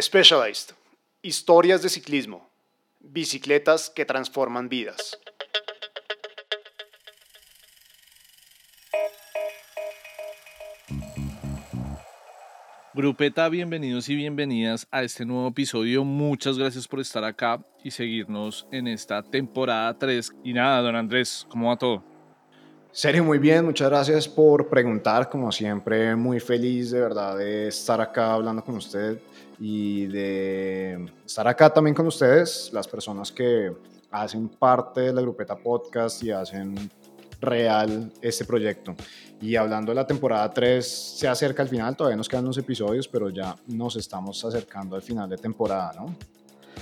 Specialized. Historias de ciclismo. Bicicletas que transforman vidas. Grupeta, bienvenidos y bienvenidas a este nuevo episodio. Muchas gracias por estar acá y seguirnos en esta temporada 3. Y nada, don Andrés, ¿cómo va todo? Sergio, muy bien, muchas gracias por preguntar, como siempre, muy feliz de verdad de estar acá hablando con usted y de estar acá también con ustedes, las personas que hacen parte de la Grupeta Podcast y hacen real este proyecto. Y hablando de la temporada 3, se acerca al final, todavía nos quedan unos episodios, pero ya nos estamos acercando al final de temporada, ¿no?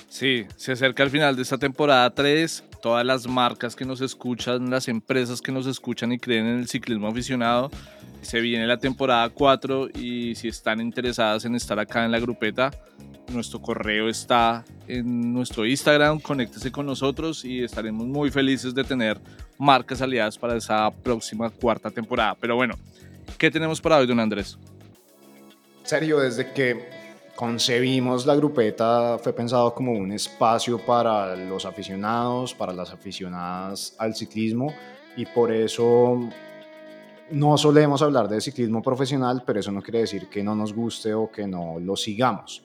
Sí, se acerca al final de esta temporada 3. Todas las marcas que nos escuchan, las empresas que nos escuchan y creen en el ciclismo aficionado, se viene la temporada 4 y si están interesadas en estar acá en la grupeta, nuestro correo está en nuestro Instagram, conéctese con nosotros y estaremos muy felices de tener marcas aliadas para esa próxima cuarta temporada. Pero bueno, ¿qué tenemos para hoy, don Andrés? Serio, desde que concebimos la grupeta fue pensado como un espacio para los aficionados, para las aficionadas al ciclismo y por eso no solemos hablar de ciclismo profesional, pero eso no quiere decir que no nos guste o que no lo sigamos.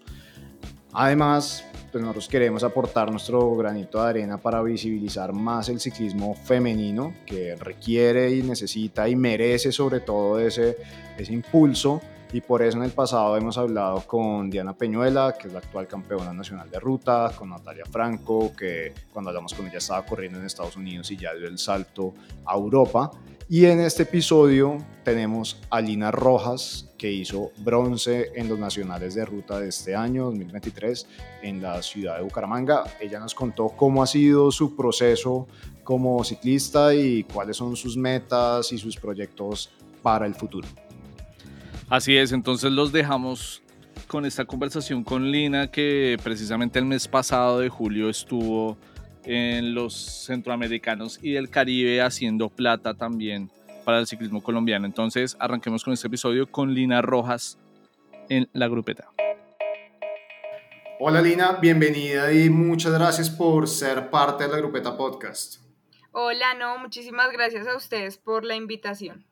Además, pues nosotros queremos aportar nuestro granito de arena para visibilizar más el ciclismo femenino que requiere y necesita y merece sobre todo ese, ese impulso y por eso en el pasado hemos hablado con Diana Peñuela, que es la actual campeona nacional de ruta, con Natalia Franco, que cuando hablamos con ella estaba corriendo en Estados Unidos y ya dio el salto a Europa. Y en este episodio tenemos a Lina Rojas, que hizo bronce en los nacionales de ruta de este año, 2023, en la ciudad de Bucaramanga. Ella nos contó cómo ha sido su proceso como ciclista y cuáles son sus metas y sus proyectos para el futuro. Así es, entonces los dejamos con esta conversación con Lina, que precisamente el mes pasado de julio estuvo en los centroamericanos y del Caribe haciendo plata también para el ciclismo colombiano. Entonces, arranquemos con este episodio con Lina Rojas en la grupeta. Hola Lina, bienvenida y muchas gracias por ser parte de la grupeta podcast. Hola, no, muchísimas gracias a ustedes por la invitación.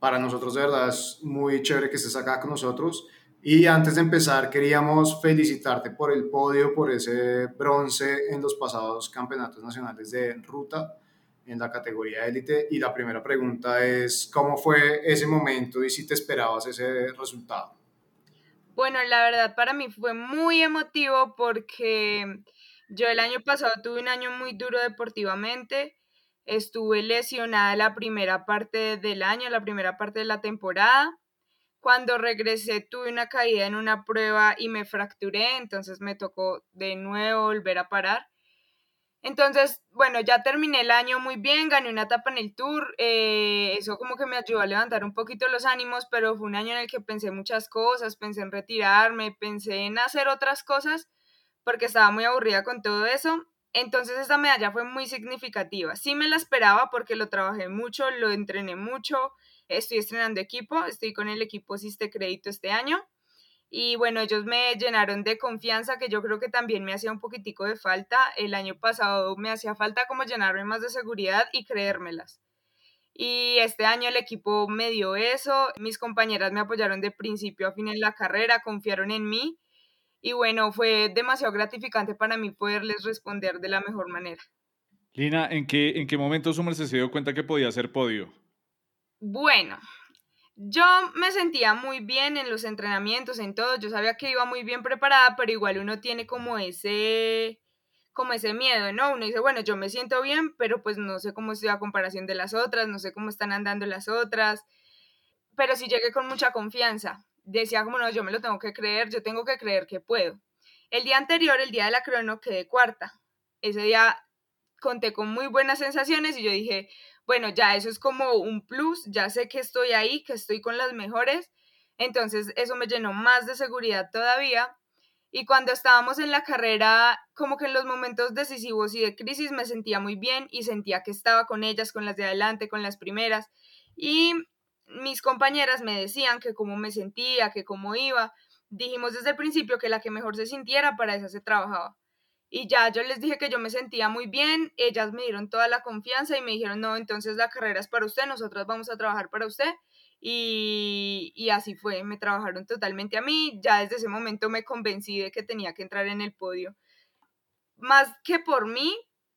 Para nosotros de verdad es muy chévere que estés acá con nosotros y antes de empezar, queríamos felicitarte por el podio, por ese bronce en los pasados campeonatos nacionales de ruta en la categoría élite. Y la primera pregunta es, ¿cómo fue ese momento y si te esperabas ese resultado? Bueno, la verdad para mí fue muy emotivo porque yo el año pasado tuve un año muy duro deportivamente. Estuve lesionada la primera parte del año, la primera parte de la temporada cuando regresé tuve una caída en una prueba y me fracturé, entonces me tocó de nuevo volver a parar. Entonces, bueno, ya terminé el año muy bien, gané una etapa en el tour, eh, eso como que me ayudó a levantar un poquito los ánimos, pero fue un año en el que pensé muchas cosas, pensé en retirarme, pensé en hacer otras cosas, porque estaba muy aburrida con todo eso. Entonces esta medalla fue muy significativa. Sí me la esperaba porque lo trabajé mucho, lo entrené mucho, Estoy estrenando equipo, estoy con el equipo Siste Crédito este año. Y bueno, ellos me llenaron de confianza, que yo creo que también me hacía un poquitico de falta. El año pasado me hacía falta como llenarme más de seguridad y creérmelas. Y este año el equipo me dio eso, mis compañeras me apoyaron de principio a fin en la carrera, confiaron en mí y bueno, fue demasiado gratificante para mí poderles responder de la mejor manera. Lina, ¿en qué, en qué momento su merced se dio cuenta que podía hacer podio? Bueno, yo me sentía muy bien en los entrenamientos, en todo. Yo sabía que iba muy bien preparada, pero igual uno tiene como ese como ese miedo, ¿no? Uno dice, bueno, yo me siento bien, pero pues no sé cómo estoy a comparación de las otras, no sé cómo están andando las otras, pero sí llegué con mucha confianza. Decía como, no, yo me lo tengo que creer, yo tengo que creer que puedo. El día anterior, el día de la crono, quedé cuarta. Ese día conté con muy buenas sensaciones y yo dije, bueno, ya eso es como un plus, ya sé que estoy ahí, que estoy con las mejores, entonces eso me llenó más de seguridad todavía. Y cuando estábamos en la carrera, como que en los momentos decisivos y de crisis me sentía muy bien y sentía que estaba con ellas, con las de adelante, con las primeras. Y mis compañeras me decían que cómo me sentía, que cómo iba. dijimos desde el principio que la que mejor se sintiera, para esa se trabajaba. Y ya yo les dije que yo me sentía muy bien, ellas me dieron toda la confianza y me dijeron, no, entonces la carrera es para usted, nosotras vamos a trabajar para usted. Y, y, así fue, me trabajaron totalmente a mí, ya desde ese momento me convencí de que tenía que entrar en el podio. Más que por mí,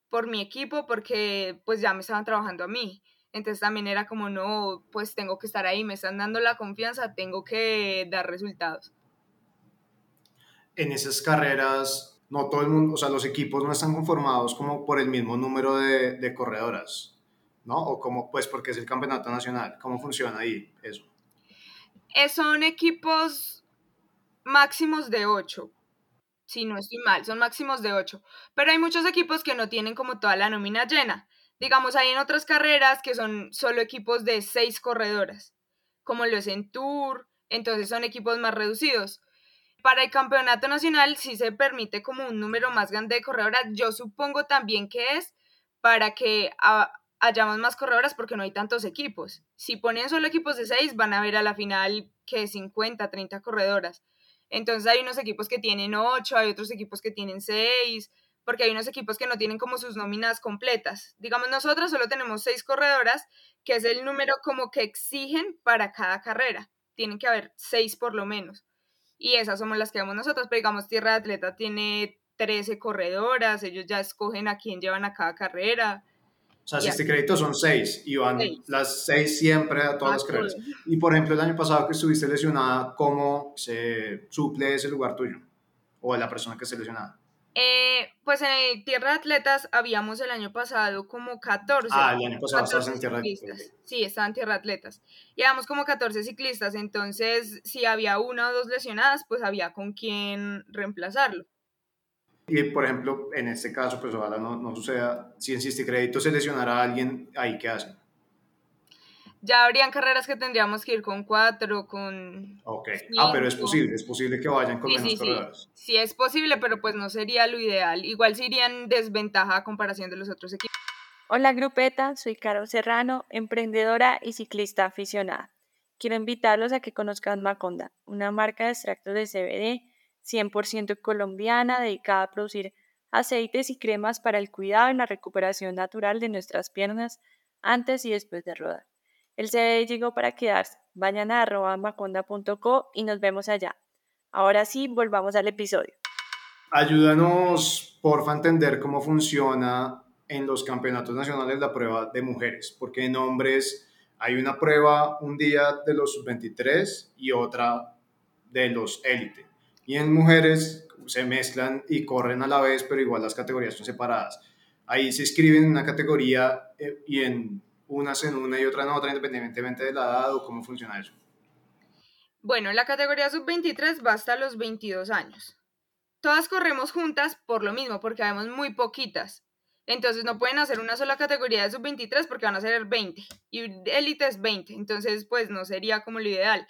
por mi equipo, porque pues ya me estaban trabajando a mí. Entonces también era como, no, pues tengo que estar ahí, me están dando la confianza, tengo que dar resultados. En esas carreras, no todo el mundo, o sea, los equipos no están conformados como por el mismo número de, de corredoras, ¿no? O como, pues, porque es el campeonato nacional. ¿Cómo funciona ahí eso? Eh, son equipos máximos de ocho, si no estoy mal, son máximos de ocho. Pero hay muchos equipos que no tienen como toda la nómina llena. Digamos, hay en otras carreras que son solo equipos de seis corredoras, como lo es en Tour, entonces son equipos más reducidos para el campeonato nacional sí se permite como un número más grande de corredoras. Yo supongo también que es para que hayamos más corredoras porque no hay tantos equipos. Si ponen solo equipos de 6, van a ver a la final que 50, 30 corredoras. Entonces hay unos equipos que tienen 8, hay otros equipos que tienen 6, porque hay unos equipos que no tienen como sus nóminas completas. Digamos, nosotros solo tenemos 6 corredoras, que es el número como que exigen para cada carrera. Tienen que haber 6 por lo menos y esas somos las que vamos nosotros, pero digamos Tierra de Atleta tiene 13 corredoras, ellos ya escogen a quién llevan a cada carrera. O sea, si este crédito son 6 y van las 6 siempre a todas las carreras. Y por ejemplo, el año pasado que estuviste lesionada, ¿cómo se suple ese lugar tuyo? O la persona que esté lesionada. Eh, pues en Tierra de Atletas habíamos el año pasado como 14. Ah, el año pasado estabas en Tierra Atletas. Sí, estaba en Tierra Atletas. Llevamos como 14 ciclistas, entonces si había una o dos lesionadas, pues había con quién reemplazarlo. Y por ejemplo, en este caso, pues ojalá no, no suceda, si en Crédito se lesionara a alguien, ¿ahí qué hacen? Ya habrían carreras que tendríamos que ir con cuatro, con... Ok, ah, pero es posible, es posible que vayan con menos sí, corredores. Sí. sí, es posible, pero pues no sería lo ideal. Igual se irían desventaja a comparación de los otros equipos. Hola grupeta, soy Caro Serrano, emprendedora y ciclista aficionada. Quiero invitarlos a que conozcan Maconda, una marca de extractos de CBD 100% colombiana dedicada a producir aceites y cremas para el cuidado y la recuperación natural de nuestras piernas antes y después de rodar. El CBD llegó para quedarse. Vayan a maconda.co y nos vemos allá. Ahora sí, volvamos al episodio. Ayúdanos, porfa, a entender cómo funciona en los campeonatos nacionales la prueba de mujeres, porque en hombres hay una prueba un día de los sub-23 y otra de los élite. Y en mujeres se mezclan y corren a la vez, pero igual las categorías son separadas. Ahí se escriben en una categoría eh, y en unas en una y otra en otra, independientemente de la edad o cómo funciona eso? Bueno, la categoría sub-23 va hasta los 22 años. Todas corremos juntas por lo mismo, porque habemos muy poquitas. Entonces no pueden hacer una sola categoría de sub-23 porque van a ser 20 y élite es 20, entonces pues no sería como lo ideal.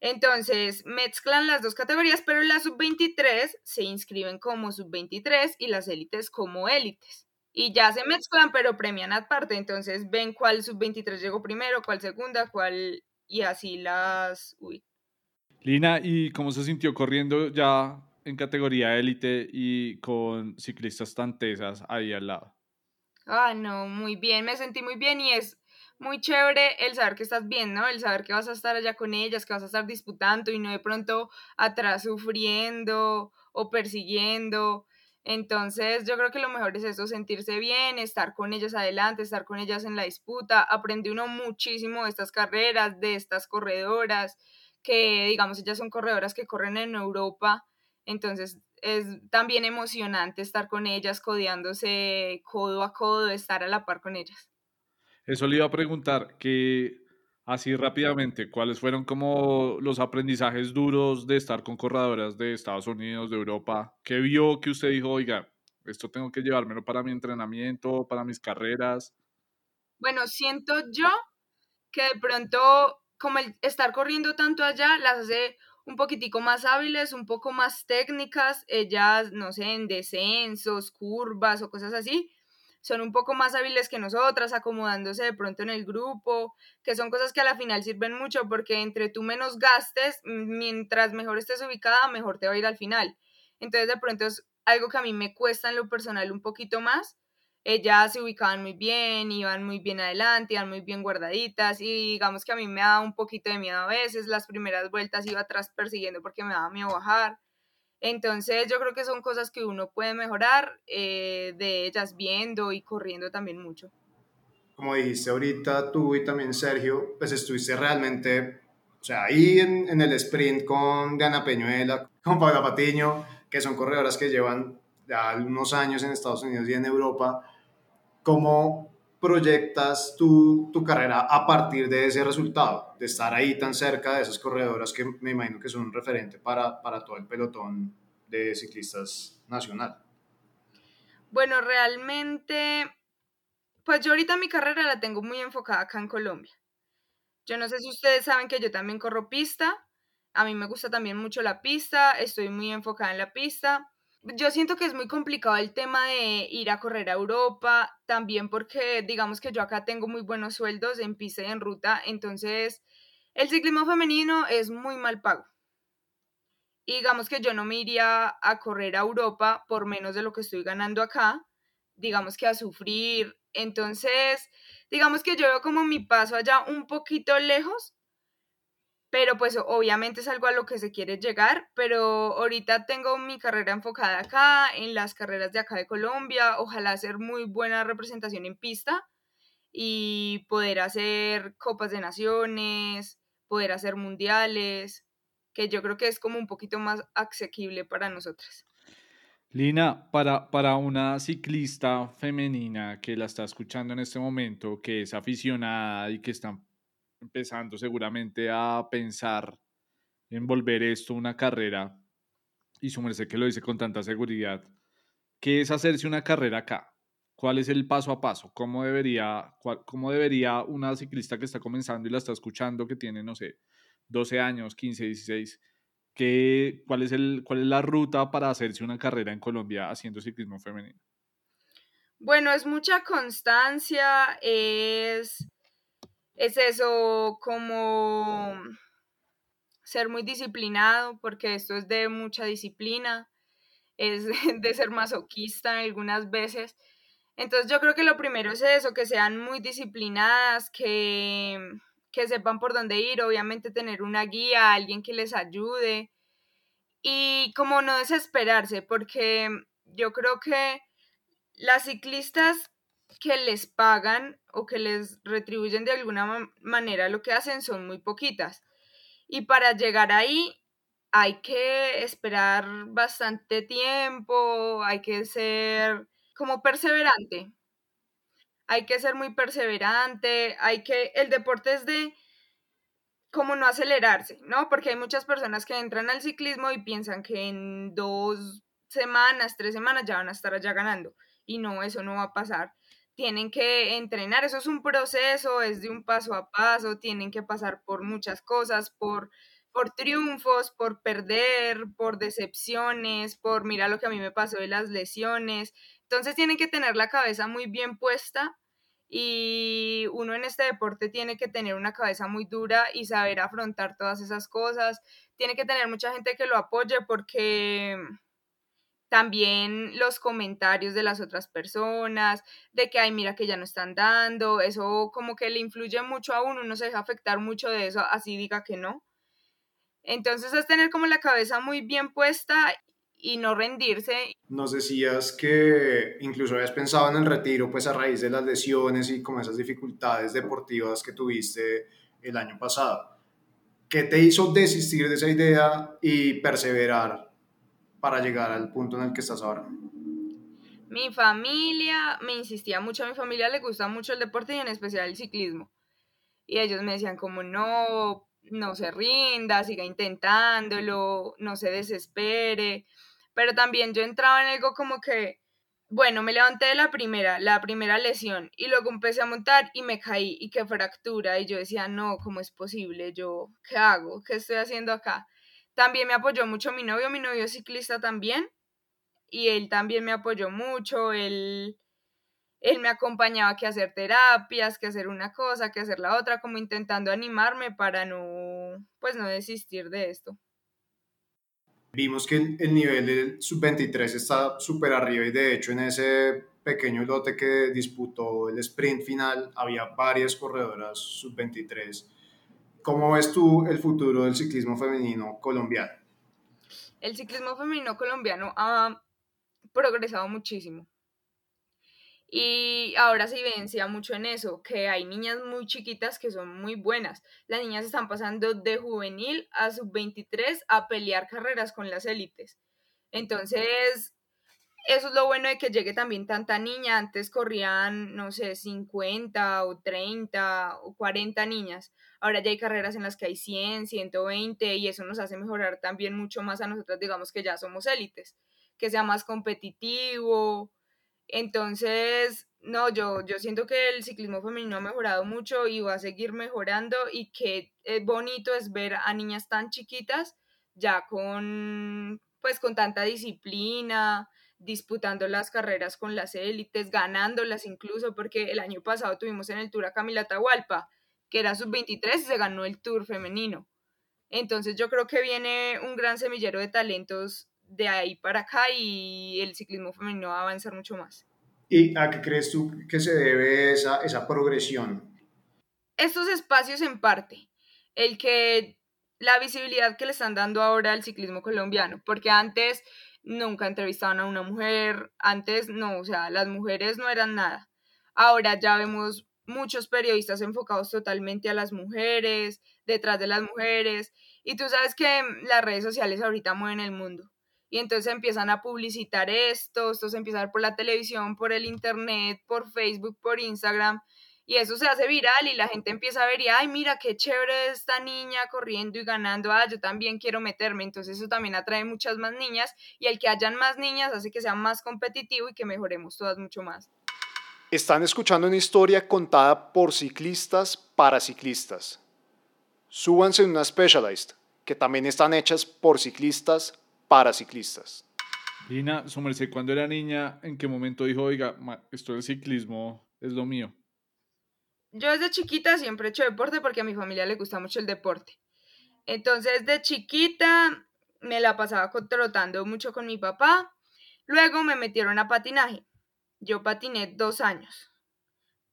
Entonces mezclan las dos categorías, pero las sub-23 se inscriben como sub-23 y las élites como élites y ya se mezclan, pero premian aparte. Entonces ven cuál sub-23 llegó primero, cuál segunda, cuál. y así las. Uy. Lina, ¿y cómo se sintió corriendo ya en categoría élite y con ciclistas tan tesas ahí al lado? Ah, no, muy bien, me sentí muy bien y es muy chévere el saber que estás bien, ¿no? El saber que vas a estar allá con ellas, que vas a estar disputando y no de pronto atrás sufriendo o persiguiendo. Entonces yo creo que lo mejor es eso, sentirse bien, estar con ellas adelante, estar con ellas en la disputa. Aprende uno muchísimo de estas carreras, de estas corredoras, que digamos ellas son corredoras que corren en Europa. Entonces es también emocionante estar con ellas, codeándose codo a codo, estar a la par con ellas. Eso le iba a preguntar, que Así rápidamente, ¿cuáles fueron como los aprendizajes duros de estar con corredoras de Estados Unidos, de Europa? ¿Qué vio que usted dijo, oiga, esto tengo que llevármelo para mi entrenamiento, para mis carreras? Bueno, siento yo que de pronto, como el estar corriendo tanto allá, las hace un poquitico más hábiles, un poco más técnicas, ellas, no sé, en descensos, curvas o cosas así, son un poco más hábiles que nosotras, acomodándose de pronto en el grupo, que son cosas que a la final sirven mucho porque entre tú menos gastes, mientras mejor estés ubicada, mejor te va a ir al final. Entonces de pronto es algo que a mí me cuesta en lo personal un poquito más. Ellas se ubicaban muy bien, iban muy bien adelante, iban muy bien guardaditas y digamos que a mí me daba un poquito de miedo a veces, las primeras vueltas iba atrás persiguiendo porque me daba miedo bajar entonces yo creo que son cosas que uno puede mejorar eh, de ellas viendo y corriendo también mucho. Como dijiste ahorita tú y también Sergio, pues estuviste realmente, o sea, ahí en, en el sprint con Diana Peñuela, con Paula Patiño, que son corredoras que llevan ya unos años en Estados Unidos y en Europa. ¿Cómo proyectas tu, tu carrera a partir de ese resultado, de estar ahí tan cerca de esas corredoras que me imagino que son un referente para, para todo el pelotón de ciclistas nacional? Bueno, realmente, pues yo ahorita mi carrera la tengo muy enfocada acá en Colombia. Yo no sé si ustedes saben que yo también corro pista. A mí me gusta también mucho la pista, estoy muy enfocada en la pista yo siento que es muy complicado el tema de ir a correr a Europa, también porque digamos que yo acá tengo muy buenos sueldos en pista y en ruta, entonces el ciclismo femenino es muy mal pago. Y digamos que yo no me iría a correr a Europa por menos de lo que estoy ganando acá, digamos que a sufrir. Entonces, digamos que yo veo como mi paso allá un poquito lejos, pero pues obviamente es algo a lo que se quiere llegar, pero ahorita tengo mi carrera enfocada acá, en las carreras de acá de Colombia, ojalá hacer muy buena representación en pista y poder hacer copas de naciones, poder hacer mundiales, que yo creo que es como un poquito más asequible para nosotras. Lina, para, para una ciclista femenina que la está escuchando en este momento, que es aficionada y que está empezando seguramente a pensar en volver esto una carrera, y su merced que lo dice con tanta seguridad, ¿qué es hacerse una carrera acá? ¿Cuál es el paso a paso? ¿Cómo debería, cómo debería una ciclista que está comenzando y la está escuchando, que tiene, no sé, 12 años, 15, 16, ¿qué, cuál, es el, ¿cuál es la ruta para hacerse una carrera en Colombia haciendo ciclismo femenino? Bueno, es mucha constancia, es es eso como ser muy disciplinado, porque esto es de mucha disciplina, es de ser masoquista algunas veces. Entonces yo creo que lo primero es eso, que sean muy disciplinadas, que, que sepan por dónde ir, obviamente tener una guía, alguien que les ayude y como no desesperarse, porque yo creo que las ciclistas que les pagan o que les retribuyen de alguna manera lo que hacen son muy poquitas. Y para llegar ahí hay que esperar bastante tiempo, hay que ser como perseverante. Hay que ser muy perseverante, hay que el deporte es de como no acelerarse, ¿no? Porque hay muchas personas que entran al ciclismo y piensan que en dos semanas, tres semanas ya van a estar allá ganando. Y no, eso no va a pasar tienen que entrenar, eso es un proceso, es de un paso a paso, tienen que pasar por muchas cosas, por, por triunfos, por perder, por decepciones, por mira lo que a mí me pasó de las lesiones. Entonces tienen que tener la cabeza muy bien puesta y uno en este deporte tiene que tener una cabeza muy dura y saber afrontar todas esas cosas. Tiene que tener mucha gente que lo apoye porque también los comentarios de las otras personas, de que, ay, mira que ya no están dando, eso como que le influye mucho a uno, uno se deja afectar mucho de eso, así diga que no. Entonces es tener como la cabeza muy bien puesta y no rendirse. Nos decías que incluso habías pensado en el retiro, pues a raíz de las lesiones y como esas dificultades deportivas que tuviste el año pasado. ¿Qué te hizo desistir de esa idea y perseverar para llegar al punto en el que estás ahora? Mi familia me insistía mucho, a mi familia le gusta mucho el deporte y en especial el ciclismo. Y ellos me decían como no, no se rinda, siga intentándolo, no se desespere. Pero también yo entraba en algo como que, bueno, me levanté de la primera, la primera lesión, y luego empecé a montar y me caí y que fractura. Y yo decía, no, ¿cómo es posible? Yo, ¿qué hago? ¿Qué estoy haciendo acá? También me apoyó mucho mi novio, mi novio es ciclista también, y él también me apoyó mucho, él, él me acompañaba que hacer terapias, que hacer una cosa, que hacer la otra, como intentando animarme para no, pues no desistir de esto. Vimos que el nivel del sub-23 está súper arriba y de hecho en ese pequeño lote que disputó el sprint final había varias corredoras sub-23. ¿Cómo ves tú el futuro del ciclismo femenino colombiano? El ciclismo femenino colombiano ha progresado muchísimo. Y ahora se evidencia mucho en eso, que hay niñas muy chiquitas que son muy buenas. Las niñas están pasando de juvenil a sub-23 a pelear carreras con las élites. Entonces, eso es lo bueno de que llegue también tanta niña. Antes corrían, no sé, 50 o 30 o 40 niñas. Ahora ya hay carreras en las que hay 100, 120 y eso nos hace mejorar también mucho más a nosotras, digamos que ya somos élites, que sea más competitivo, entonces, no, yo, yo siento que el ciclismo femenino ha mejorado mucho y va a seguir mejorando y que es bonito es ver a niñas tan chiquitas ya con, pues, con tanta disciplina, disputando las carreras con las élites, ganándolas incluso, porque el año pasado tuvimos en el Tour a Camila Tahualpa, que era sub-23 y se ganó el Tour femenino. Entonces yo creo que viene un gran semillero de talentos de ahí para acá y el ciclismo femenino va a avanzar mucho más. ¿Y a qué crees tú que se debe esa, esa progresión? Estos espacios en parte, el que la visibilidad que le están dando ahora al ciclismo colombiano, porque antes nunca entrevistaban a una mujer, antes no, o sea, las mujeres no eran nada. Ahora ya vemos muchos periodistas enfocados totalmente a las mujeres, detrás de las mujeres, y tú sabes que las redes sociales ahorita mueven el mundo y entonces empiezan a publicitar esto, esto se empieza por la televisión, por el internet, por Facebook, por Instagram, y eso se hace viral y la gente empieza a ver y, ay, mira qué chévere esta niña corriendo y ganando, ah, yo también quiero meterme, entonces eso también atrae muchas más niñas y el que hayan más niñas hace que sea más competitivo y que mejoremos todas mucho más. Están escuchando una historia contada por ciclistas para ciclistas. Súbanse en una Specialized, que también están hechas por ciclistas para ciclistas. Lina, su merced, cuando era niña, ¿en qué momento dijo, oiga, esto del ciclismo es lo mío? Yo desde chiquita siempre he hecho deporte porque a mi familia le gusta mucho el deporte. Entonces, de chiquita me la pasaba trotando mucho con mi papá. Luego me metieron a patinaje. Yo patiné dos años.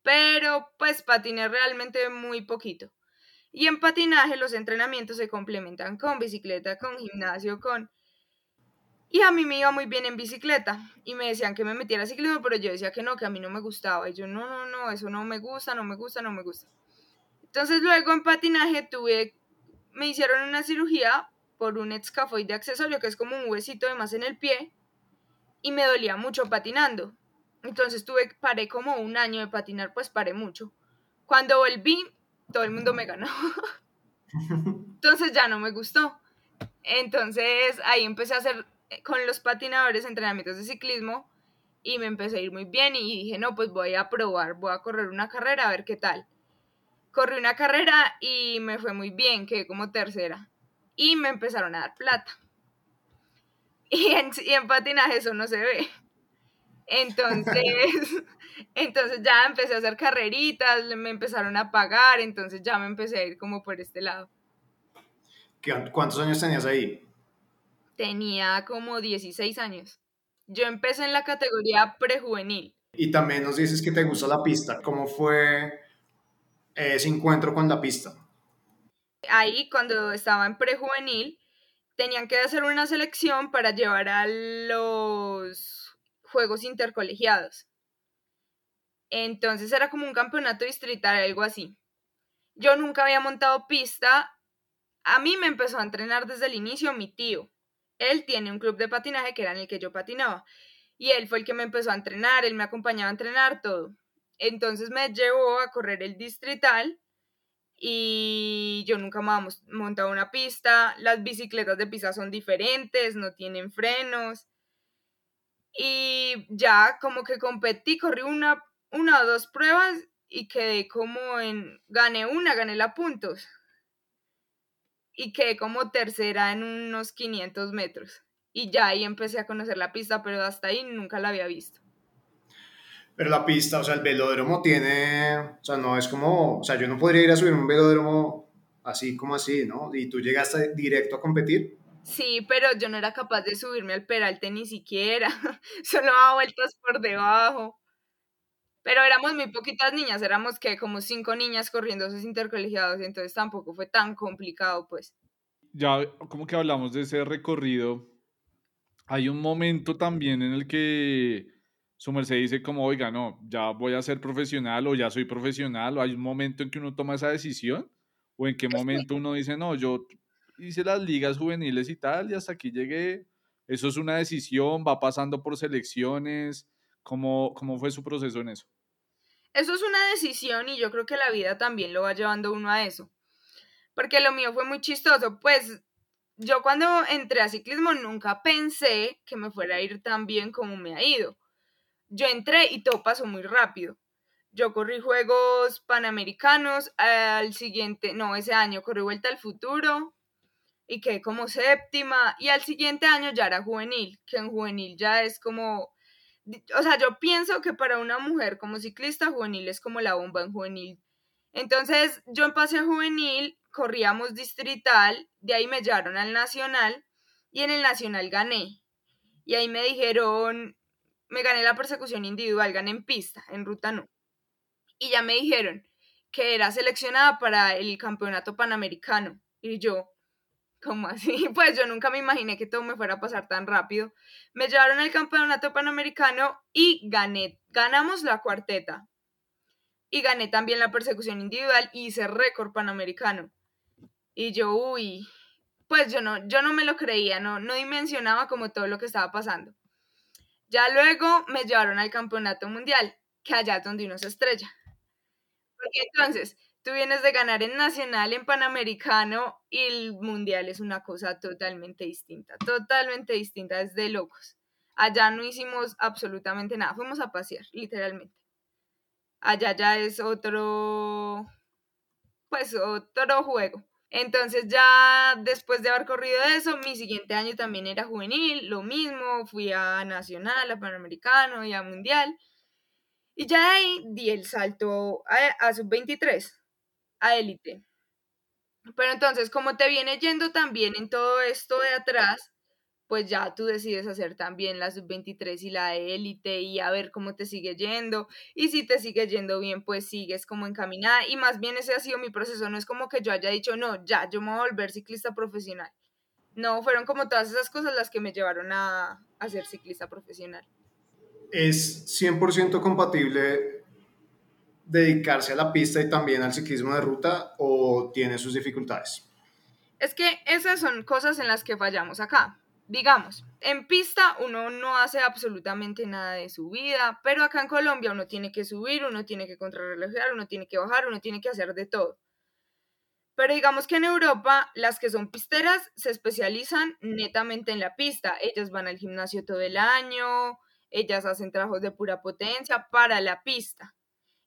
Pero pues patiné realmente muy poquito. Y en patinaje los entrenamientos se complementan con bicicleta, con gimnasio, con y a mí me iba muy bien en bicicleta y me decían que me metiera a ciclismo, pero yo decía que no, que a mí no me gustaba. Y yo, no, no, no, eso no me gusta, no me gusta, no me gusta. Entonces luego en patinaje tuve, me hicieron una cirugía por un escafoide accesorio, que es como un huesito de más en el pie, y me dolía mucho patinando. Entonces tuve, paré como un año de patinar, pues paré mucho. Cuando volví, todo el mundo me ganó. Entonces ya no me gustó. Entonces ahí empecé a hacer con los patinadores entrenamientos de ciclismo y me empecé a ir muy bien y dije, no, pues voy a probar, voy a correr una carrera a ver qué tal. Corrí una carrera y me fue muy bien, quedé como tercera y me empezaron a dar plata. Y en, y en patinaje eso no se ve. Entonces, entonces ya empecé a hacer carreritas, me empezaron a pagar, entonces ya me empecé a ir como por este lado. ¿Cuántos años tenías ahí? tenía como 16 años. Yo empecé en la categoría prejuvenil. Y también nos dices que te gusta la pista. ¿Cómo fue ese encuentro con la pista? Ahí, cuando estaba en prejuvenil, tenían que hacer una selección para llevar a los Juegos Intercolegiados. Entonces era como un campeonato distrital, algo así. Yo nunca había montado pista. A mí me empezó a entrenar desde el inicio mi tío él tiene un club de patinaje que era en el que yo patinaba. Y él fue el que me empezó a entrenar, él me acompañaba a entrenar todo. Entonces me llevó a correr el distrital y yo nunca me había montado una pista. Las bicicletas de pista son diferentes, no tienen frenos. Y ya como que competí, corrí una, una o dos pruebas y quedé como en, gané una, gané la puntos y quedé como tercera en unos 500 metros. Y ya ahí empecé a conocer la pista, pero hasta ahí nunca la había visto. Pero la pista, o sea, el velódromo tiene, o sea, no es como, o sea, yo no podría ir a subir un velódromo así como así, ¿no? Y tú llegaste directo a competir. Sí, pero yo no era capaz de subirme al peralte ni siquiera, solo daba vueltas por debajo. Pero éramos muy poquitas niñas, éramos que como cinco niñas corriendo esos intercolegiados, entonces tampoco fue tan complicado, pues. Ya como que hablamos de ese recorrido, hay un momento también en el que su merced dice como, oiga, no, ya voy a ser profesional o ya soy profesional, o hay un momento en que uno toma esa decisión, o en qué momento uno dice, no, yo hice las ligas juveniles y tal, y hasta aquí llegué, eso es una decisión, va pasando por selecciones, ¿cómo, cómo fue su proceso en eso? Eso es una decisión y yo creo que la vida también lo va llevando uno a eso, porque lo mío fue muy chistoso, pues yo cuando entré a ciclismo nunca pensé que me fuera a ir tan bien como me ha ido yo entré y todo pasó muy rápido. Yo corrí Juegos Panamericanos, al siguiente, no, ese año corrí Vuelta al Futuro y quedé como séptima y al siguiente año ya era juvenil, que en juvenil ya es como, o sea, yo pienso que para una mujer como ciclista juvenil es como la bomba en juvenil. Entonces yo en pase juvenil, corríamos distrital, de ahí me llevaron al nacional y en el nacional gané. Y ahí me dijeron, me gané la persecución individual, gané en pista, en ruta no. Y ya me dijeron que era seleccionada para el campeonato panamericano. Y yo, ¿cómo así? Pues yo nunca me imaginé que todo me fuera a pasar tan rápido. Me llevaron al campeonato panamericano y gané. Ganamos la cuarteta. Y gané también la persecución individual y hice récord panamericano. Y yo, uy, pues yo no, yo no me lo creía, no, no dimensionaba como todo lo que estaba pasando. Ya luego me llevaron al campeonato mundial, que allá es donde uno se estrella. Porque entonces, tú vienes de ganar en nacional, en panamericano, y el mundial es una cosa totalmente distinta, totalmente distinta, es de locos. Allá no hicimos absolutamente nada, fuimos a pasear, literalmente. Allá ya es otro, pues otro juego. Entonces ya después de haber corrido eso, mi siguiente año también era juvenil, lo mismo, fui a Nacional, a Panamericano y a Mundial. Y ya de ahí di el salto a, a sub-23, a élite. Pero entonces, como te viene yendo también en todo esto de atrás, pues ya tú decides hacer también la sub-23 y la élite y a ver cómo te sigue yendo. Y si te sigue yendo bien, pues sigues como encaminada. Y más bien ese ha sido mi proceso. No es como que yo haya dicho, no, ya, yo me voy a volver ciclista profesional. No, fueron como todas esas cosas las que me llevaron a, a ser ciclista profesional. ¿Es 100% compatible dedicarse a la pista y también al ciclismo de ruta o tiene sus dificultades? Es que esas son cosas en las que fallamos acá digamos, en pista uno no hace absolutamente nada de su vida, pero acá en Colombia uno tiene que subir, uno tiene que contrarrelojar, uno tiene que bajar, uno tiene que hacer de todo. Pero digamos que en Europa las que son pisteras se especializan netamente en la pista. Ellas van al gimnasio todo el año, ellas hacen trabajos de pura potencia para la pista.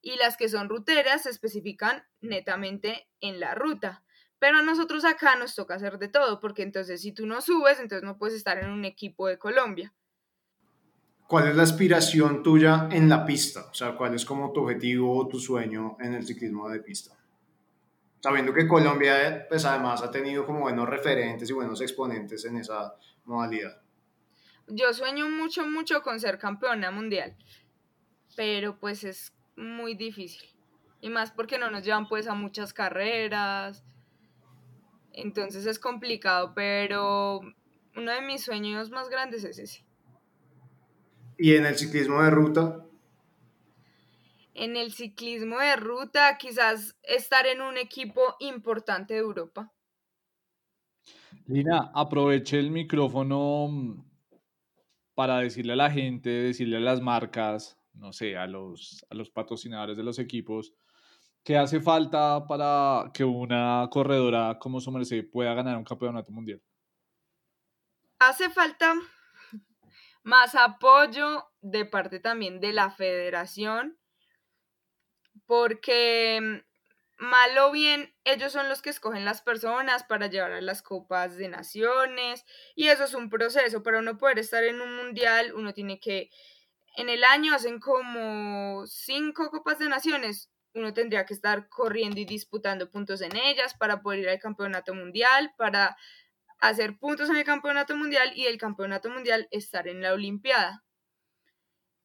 Y las que son ruteras se especifican netamente en la ruta. Pero a nosotros acá nos toca hacer de todo, porque entonces si tú no subes, entonces no puedes estar en un equipo de Colombia. ¿Cuál es la aspiración tuya en la pista? O sea, ¿cuál es como tu objetivo o tu sueño en el ciclismo de pista? Sabiendo que Colombia, pues además ha tenido como buenos referentes y buenos exponentes en esa modalidad. Yo sueño mucho, mucho con ser campeona mundial, pero pues es muy difícil. Y más porque no nos llevan pues a muchas carreras, entonces es complicado, pero uno de mis sueños más grandes es ese. ¿Y en el ciclismo de ruta? En el ciclismo de ruta, quizás estar en un equipo importante de Europa. Lina, aproveche el micrófono mm, para decirle a la gente, decirle a las marcas, no sé, a los, a los patrocinadores de los equipos, ¿Qué hace falta para que una corredora como su merced pueda ganar un campeonato mundial? Hace falta más apoyo de parte también de la federación, porque mal o bien ellos son los que escogen las personas para llevar a las copas de naciones y eso es un proceso, para uno poder estar en un mundial uno tiene que en el año hacen como cinco Copas de Naciones. Uno tendría que estar corriendo y disputando puntos en ellas para poder ir al campeonato mundial, para hacer puntos en el campeonato mundial y el campeonato mundial estar en la Olimpiada.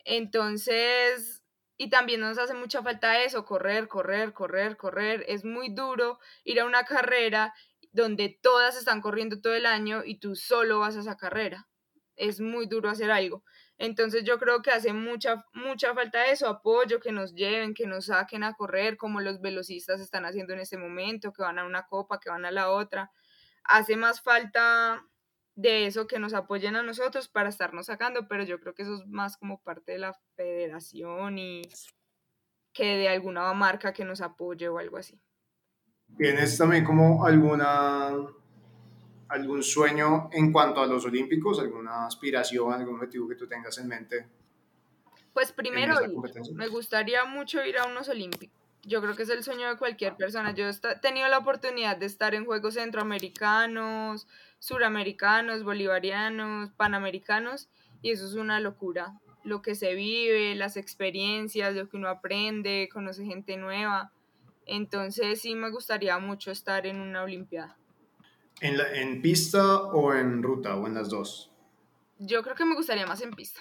Entonces, y también nos hace mucha falta eso, correr, correr, correr, correr. Es muy duro ir a una carrera donde todas están corriendo todo el año y tú solo vas a esa carrera. Es muy duro hacer algo. Entonces yo creo que hace mucha, mucha falta eso, apoyo, que nos lleven, que nos saquen a correr, como los velocistas están haciendo en este momento, que van a una copa, que van a la otra. Hace más falta de eso que nos apoyen a nosotros para estarnos sacando, pero yo creo que eso es más como parte de la federación y que de alguna marca que nos apoye o algo así. ¿Tienes también como alguna algún sueño en cuanto a los Olímpicos, alguna aspiración, algún objetivo que tú tengas en mente? Pues primero, me gustaría mucho ir a unos Olímpicos. Yo creo que es el sueño de cualquier persona. Yo he tenido la oportunidad de estar en Juegos Centroamericanos, Suramericanos, Bolivarianos, Panamericanos, y eso es una locura. Lo que se vive, las experiencias, lo que uno aprende, conoce gente nueva. Entonces sí me gustaría mucho estar en una Olimpiada. ¿En, ¿En pista o en ruta o en las dos? Yo creo que me gustaría más en pista.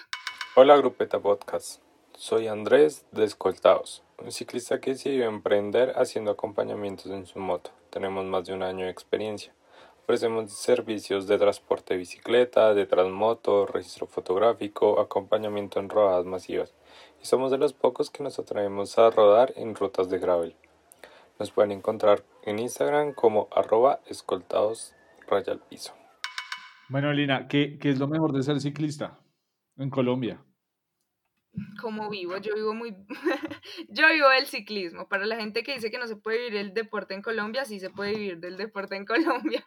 Hola Grupeta Podcast, soy Andrés de Escoltados, un ciclista que decidió emprender haciendo acompañamientos en su moto. Tenemos más de un año de experiencia. Ofrecemos servicios de transporte de bicicleta, de transmoto, registro fotográfico, acompañamiento en rodadas masivas. Y somos de los pocos que nos atrevemos a rodar en rutas de gravel. Nos pueden encontrar en Instagram como arroba escoltados raya al piso. Bueno, Lina, ¿qué, ¿qué, es lo mejor de ser ciclista en Colombia? Como vivo, yo vivo muy, yo vivo el ciclismo. Para la gente que dice que no se puede vivir el deporte en Colombia, sí se puede vivir del deporte en Colombia.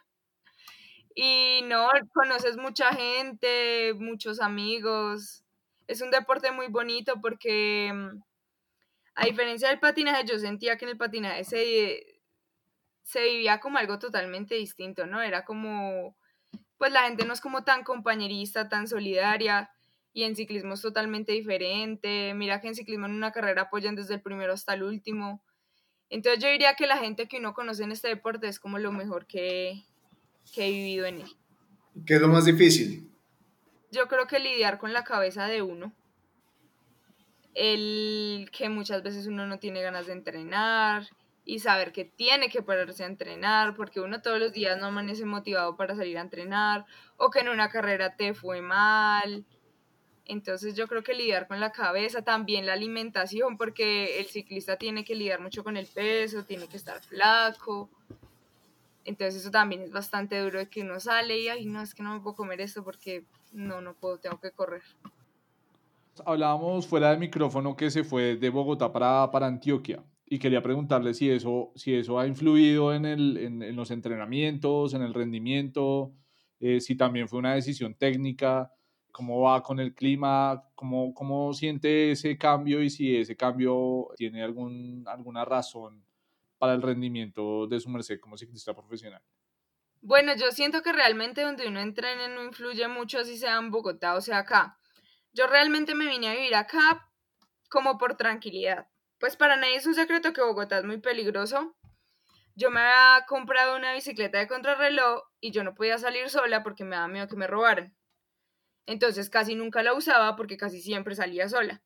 Y no, conoces mucha gente, muchos amigos. Es un deporte muy bonito porque mm, a diferencia del patinaje, yo sentía que en el patinaje se, se vivía como algo totalmente distinto, ¿no? Era como, pues la gente no es como tan compañerista, tan solidaria, y en ciclismo es totalmente diferente. Mira que en ciclismo en una carrera apoyan desde el primero hasta el último. Entonces yo diría que la gente que uno conoce en este deporte es como lo mejor que, que he vivido en él. ¿Qué es lo más difícil? Yo creo que lidiar con la cabeza de uno el que muchas veces uno no tiene ganas de entrenar y saber que tiene que pararse a entrenar porque uno todos los días no amanece motivado para salir a entrenar o que en una carrera te fue mal. Entonces yo creo que lidiar con la cabeza, también la alimentación, porque el ciclista tiene que lidiar mucho con el peso, tiene que estar flaco. Entonces eso también es bastante duro de que uno sale y, ay, no, es que no me puedo comer esto porque no, no puedo, tengo que correr. Hablábamos fuera de micrófono que se fue de Bogotá para, para Antioquia y quería preguntarle si eso, si eso ha influido en, el, en, los entrenamientos, en el rendimiento, eh, si también fue una decisión técnica, cómo va con el clima, cómo, cómo siente ese cambio y si ese cambio tiene algún, alguna razón para el rendimiento de su merced como ciclista profesional. Bueno, yo siento que realmente donde uno entrene no influye mucho si sea en Bogotá o sea acá. Yo realmente me vine a vivir acá como por tranquilidad. Pues para nadie es un secreto que Bogotá es muy peligroso. Yo me había comprado una bicicleta de contrarreloj y yo no podía salir sola porque me daba miedo que me robaran. Entonces casi nunca la usaba porque casi siempre salía sola.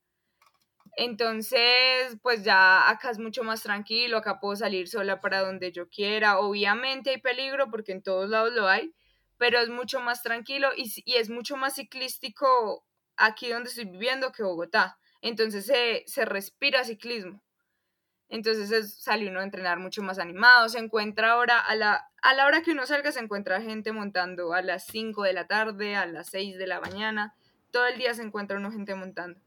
Entonces, pues ya acá es mucho más tranquilo, acá puedo salir sola para donde yo quiera. Obviamente hay peligro porque en todos lados lo hay, pero es mucho más tranquilo y, y es mucho más ciclístico aquí donde estoy viviendo que Bogotá. Entonces se, respira ciclismo. Entonces es, sale uno a entrenar mucho más animado, se encuentra ahora, a la, a la hora que uno salga, se encuentra gente montando a las 5 de la tarde, a las 6 de la mañana, todo el día se encuentra uno gente montando.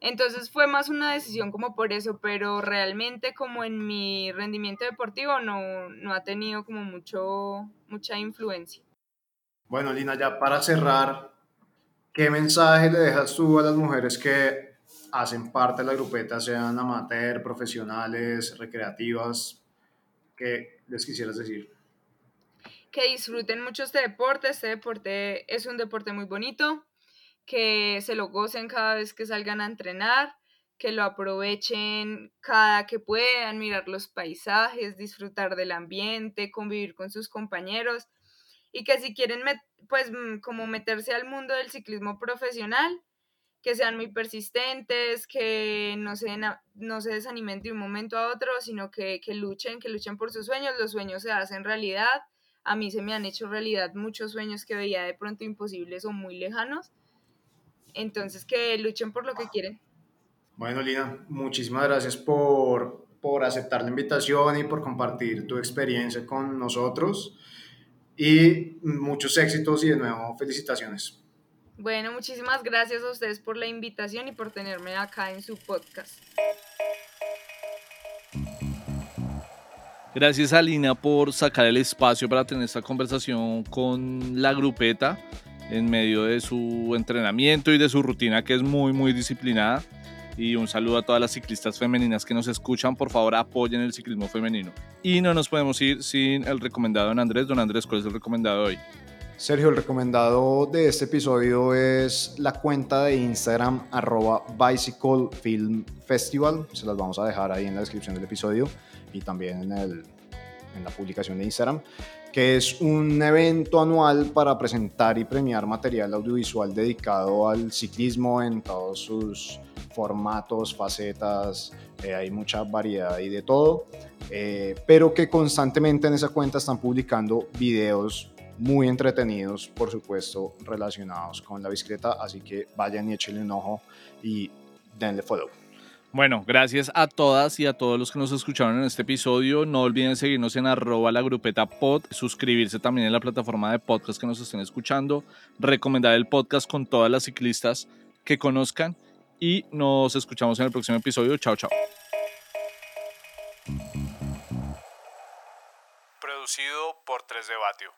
Entonces fue más una decisión como por eso, pero realmente como en mi rendimiento deportivo no, no ha tenido como mucho, mucha influencia. Bueno, Lina, ya para cerrar, ¿Qué mensaje le dejas tú a las mujeres que hacen parte de la grupeta, sean amateur, profesionales, recreativas? ¿Qué les quisieras decir? Que disfruten mucho este deporte. Este deporte es un deporte muy bonito, que se lo gocen cada vez que salgan a entrenar, que lo aprovechen cada que puedan, mirar los paisajes, disfrutar del ambiente, convivir con sus compañeros y que si quieren pues mm, como meterse al mundo del ciclismo profesional, que sean muy persistentes, que no se, no se desanimen de un momento a otro, sino que, que luchen, que luchen por sus sueños, los sueños se hacen realidad, a mí se me han hecho realidad muchos sueños que veía de pronto imposibles o muy lejanos, entonces que luchen por lo que quieren. Bueno, Lina, muchísimas gracias por, por aceptar la invitación y por compartir tu experiencia con nosotros. Y muchos éxitos y de nuevo felicitaciones. Bueno, muchísimas gracias a ustedes por la invitación y por tenerme acá en su podcast. Gracias a Lina por sacar el espacio para tener esta conversación con la grupeta en medio de su entrenamiento y de su rutina que es muy, muy disciplinada y un saludo a todas las ciclistas femeninas que nos escuchan. Por favor, apoyen el ciclismo femenino. Y no nos podemos ir sin el recomendado don Andrés. Don Andrés, ¿cuál es el recomendado hoy? Sergio, el recomendado de este episodio es la cuenta de Instagram arroba Bicycle Film Festival. Se las vamos a dejar ahí en la descripción del episodio y también en, el, en la publicación de Instagram, que es un evento anual para presentar y premiar material audiovisual dedicado al ciclismo en todos sus formatos, facetas, eh, hay mucha variedad y de todo, eh, pero que constantemente en esa cuenta están publicando videos muy entretenidos, por supuesto, relacionados con la bicicleta, así que vayan y échenle un ojo y denle follow. Bueno, gracias a todas y a todos los que nos escucharon en este episodio. No olviden seguirnos en arroba la grupeta pod, suscribirse también en la plataforma de podcast que nos estén escuchando, recomendar el podcast con todas las ciclistas que conozcan y nos escuchamos en el próximo episodio. Chao, chao. Producido por 3 de Batio.